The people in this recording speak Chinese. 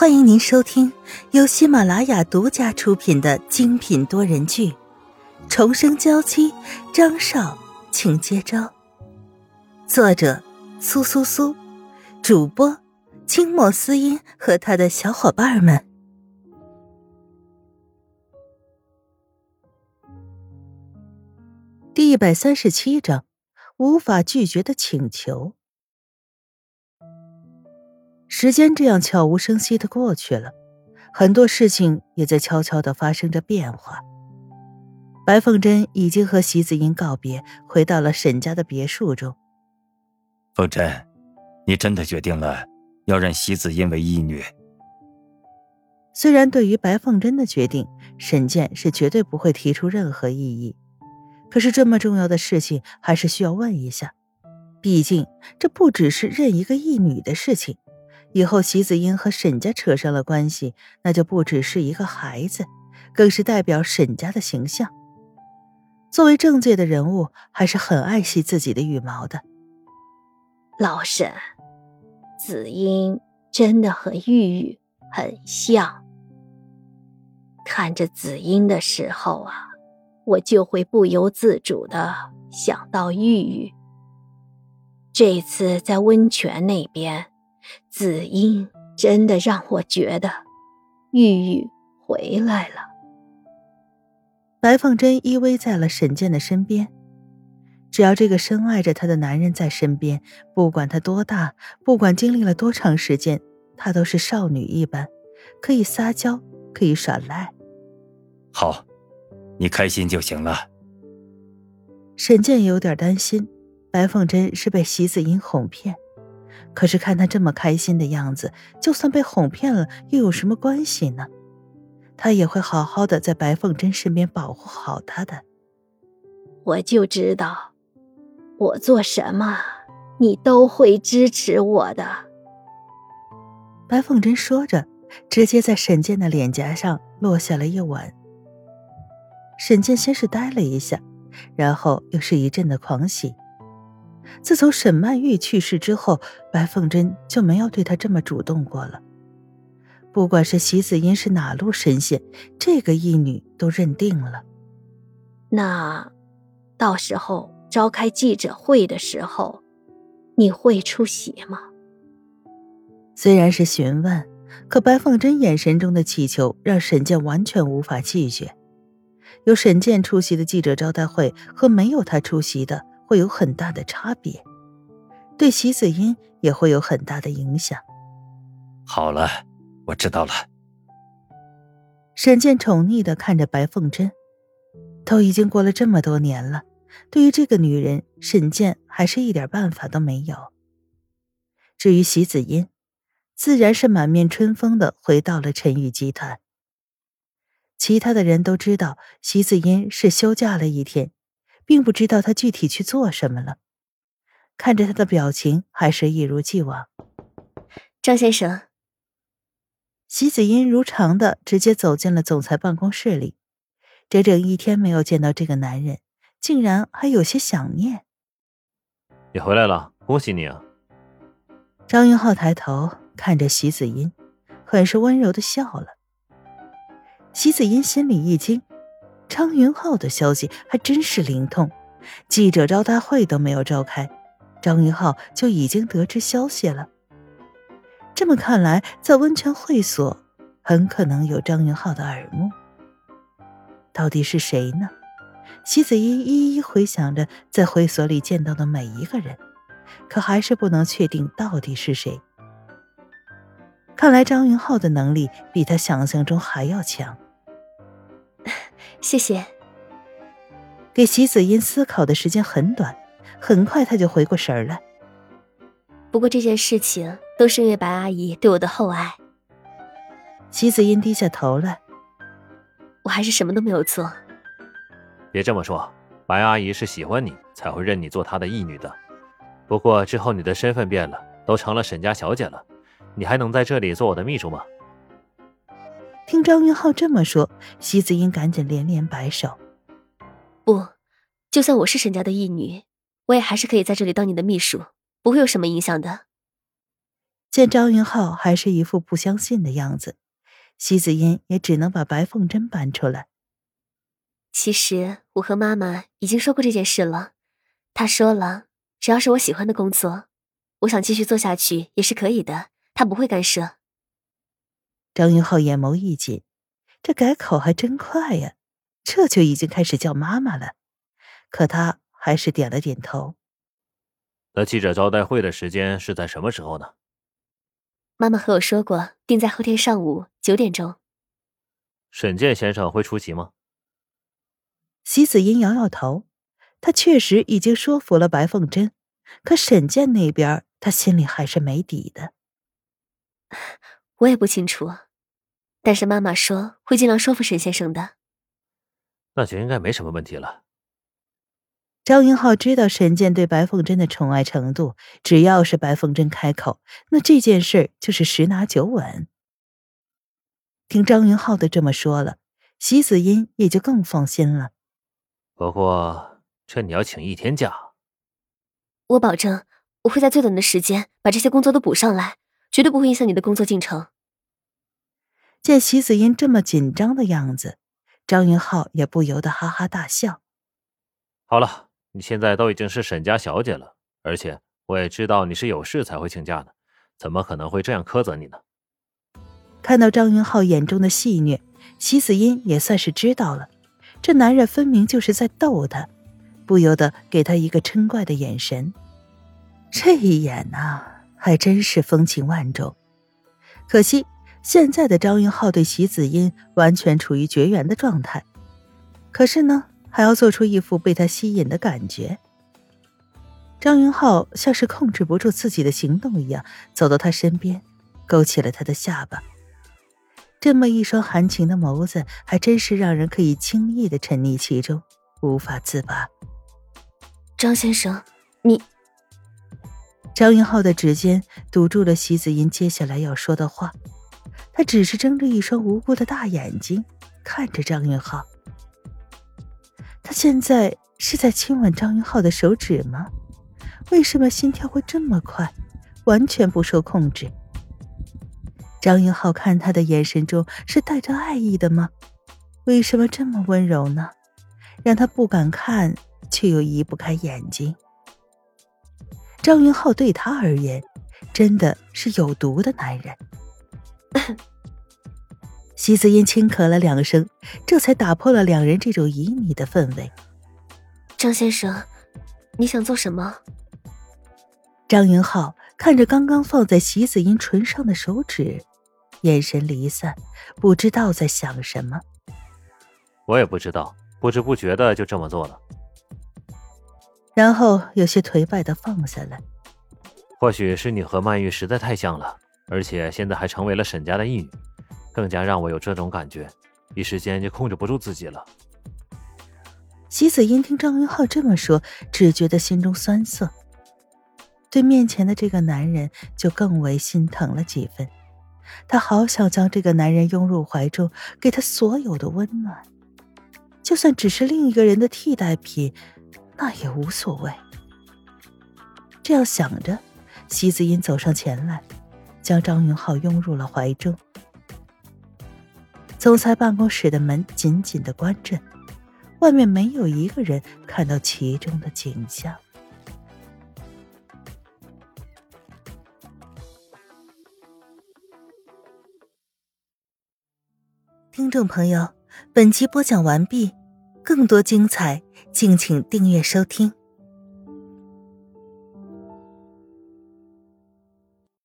欢迎您收听由喜马拉雅独家出品的精品多人剧《重生娇妻》，张少，请接招。作者：苏苏苏，主播：清末思音和他的小伙伴们。第一百三十七章：无法拒绝的请求。时间这样悄无声息的过去了，很多事情也在悄悄的发生着变化。白凤珍已经和席子英告别，回到了沈家的别墅中。凤珍，你真的决定了要认席子英为义女？虽然对于白凤珍的决定，沈健是绝对不会提出任何异议，可是这么重要的事情，还是需要问一下。毕竟这不只是认一个义女的事情。以后席子英和沈家扯上了关系，那就不只是一个孩子，更是代表沈家的形象。作为政界的人物，还是很爱惜自己的羽毛的。老沈，子英真的和玉玉很像。看着子英的时候啊，我就会不由自主的想到玉玉。这次在温泉那边。子英真的让我觉得，玉玉回来了。白凤珍依偎在了沈健的身边，只要这个深爱着她的男人在身边，不管他多大，不管经历了多长时间，她都是少女一般，可以撒娇，可以耍赖。好，你开心就行了。沈健有点担心，白凤珍是被席子英哄骗。可是看他这么开心的样子，就算被哄骗了，又有什么关系呢？他也会好好的在白凤珍身边保护好她的。我就知道，我做什么，你都会支持我的。白凤珍说着，直接在沈健的脸颊上落下了一吻。沈健先是呆了一下，然后又是一阵的狂喜。自从沈曼玉去世之后，白凤珍就没有对他这么主动过了。不管是席子英是哪路神仙，这个义女都认定了。那，到时候召开记者会的时候，你会出席吗？虽然是询问，可白凤珍眼神中的祈求让沈健完全无法拒绝。有沈健出席的记者招待会和没有他出席的。会有很大的差别，对席子英也会有很大的影响。好了，我知道了。沈健宠溺的看着白凤珍，都已经过了这么多年了，对于这个女人，沈健还是一点办法都没有。至于席子英，自然是满面春风的回到了陈宇集团。其他的人都知道，席子英是休假了一天。并不知道他具体去做什么了，看着他的表情，还是一如既往。张先生，席子英如常的直接走进了总裁办公室里。整整一天没有见到这个男人，竟然还有些想念。你回来了，恭喜你啊！张云浩抬头看着席子英，很是温柔的笑了。席子英心里一惊。张云浩的消息还真是灵通，记者招待会都没有召开，张云浩就已经得知消息了。这么看来，在温泉会所很可能有张云浩的耳目。到底是谁呢？席子英一一回想着在会所里见到的每一个人，可还是不能确定到底是谁。看来张云浩的能力比他想象中还要强。谢谢。给席子音思考的时间很短，很快他就回过神来。不过这件事情都是因为白阿姨对我的厚爱。席子音低下头来，我还是什么都没有做。别这么说，白阿姨是喜欢你才会认你做她的义女的。不过之后你的身份变了，都成了沈家小姐了，你还能在这里做我的秘书吗？听张云浩这么说，席子英赶紧连连摆手：“不，就算我是沈家的义女，我也还是可以在这里当你的秘书，不会有什么影响的。”见张云浩还是一副不相信的样子，席子英也只能把白凤珍搬出来。其实我和妈妈已经说过这件事了，她说了，只要是我喜欢的工作，我想继续做下去也是可以的，她不会干涉。张云浩眼眸一紧，这改口还真快呀，这就已经开始叫妈妈了。可他还是点了点头。那记者招待会的时间是在什么时候呢？妈妈和我说过，定在后天上午九点钟。沈健先生会出席吗？席子英摇摇头，他确实已经说服了白凤珍，可沈健那边，他心里还是没底的。我也不清楚，但是妈妈说会尽量说服沈先生的。那就应该没什么问题了。张云浩知道沈健对白凤珍的宠爱程度，只要是白凤珍开口，那这件事就是十拿九稳。听张云浩的这么说了，席子音也就更放心了。不过，这你要请一天假。我保证，我会在最短的时间把这些工作都补上来，绝对不会影响你的工作进程。见席子音这么紧张的样子，张云浩也不由得哈哈大笑。好了，你现在都已经是沈家小姐了，而且我也知道你是有事才会请假的，怎么可能会这样苛责你呢？看到张云浩眼中的戏谑，席子音也算是知道了。这男人分明就是在逗他，不由得给他一个嗔怪的眼神。这一眼呐，还真是风情万种。可惜现在的张云浩对席子音完全处于绝缘的状态，可是呢，还要做出一副被他吸引的感觉。张云浩像是控制不住自己的行动一样，走到他身边，勾起了他的下巴。这么一双含情的眸子，还真是让人可以轻易的沉溺其中，无法自拔。张先生，你……张云浩的指尖堵住了席子音接下来要说的话，他只是睁着一双无辜的大眼睛看着张云浩。他现在是在亲吻张云浩的手指吗？为什么心跳会这么快，完全不受控制？张云浩看他的眼神中是带着爱意的吗？为什么这么温柔呢？让他不敢看，却又移不开眼睛。张云浩对他而言，真的是有毒的男人。席子音轻咳了两声，这才打破了两人这种旖旎的氛围。张先生，你想做什么？张云浩看着刚刚放在席子音唇上的手指。眼神离散，不知道在想什么。我也不知道，不知不觉的就这么做了。然后有些颓败的放下来。或许是你和曼玉实在太像了，而且现在还成为了沈家的义女，更加让我有这种感觉，一时间就控制不住自己了。席子英听张云浩这么说，只觉得心中酸涩，对面前的这个男人就更为心疼了几分。她好想将这个男人拥入怀中，给他所有的温暖，就算只是另一个人的替代品，那也无所谓。这样想着，席子音走上前来，将张云浩拥入了怀中。总裁办公室的门紧紧的关着，外面没有一个人看到其中的景象。听众朋友，本集播讲完毕，更多精彩，敬请订阅收听。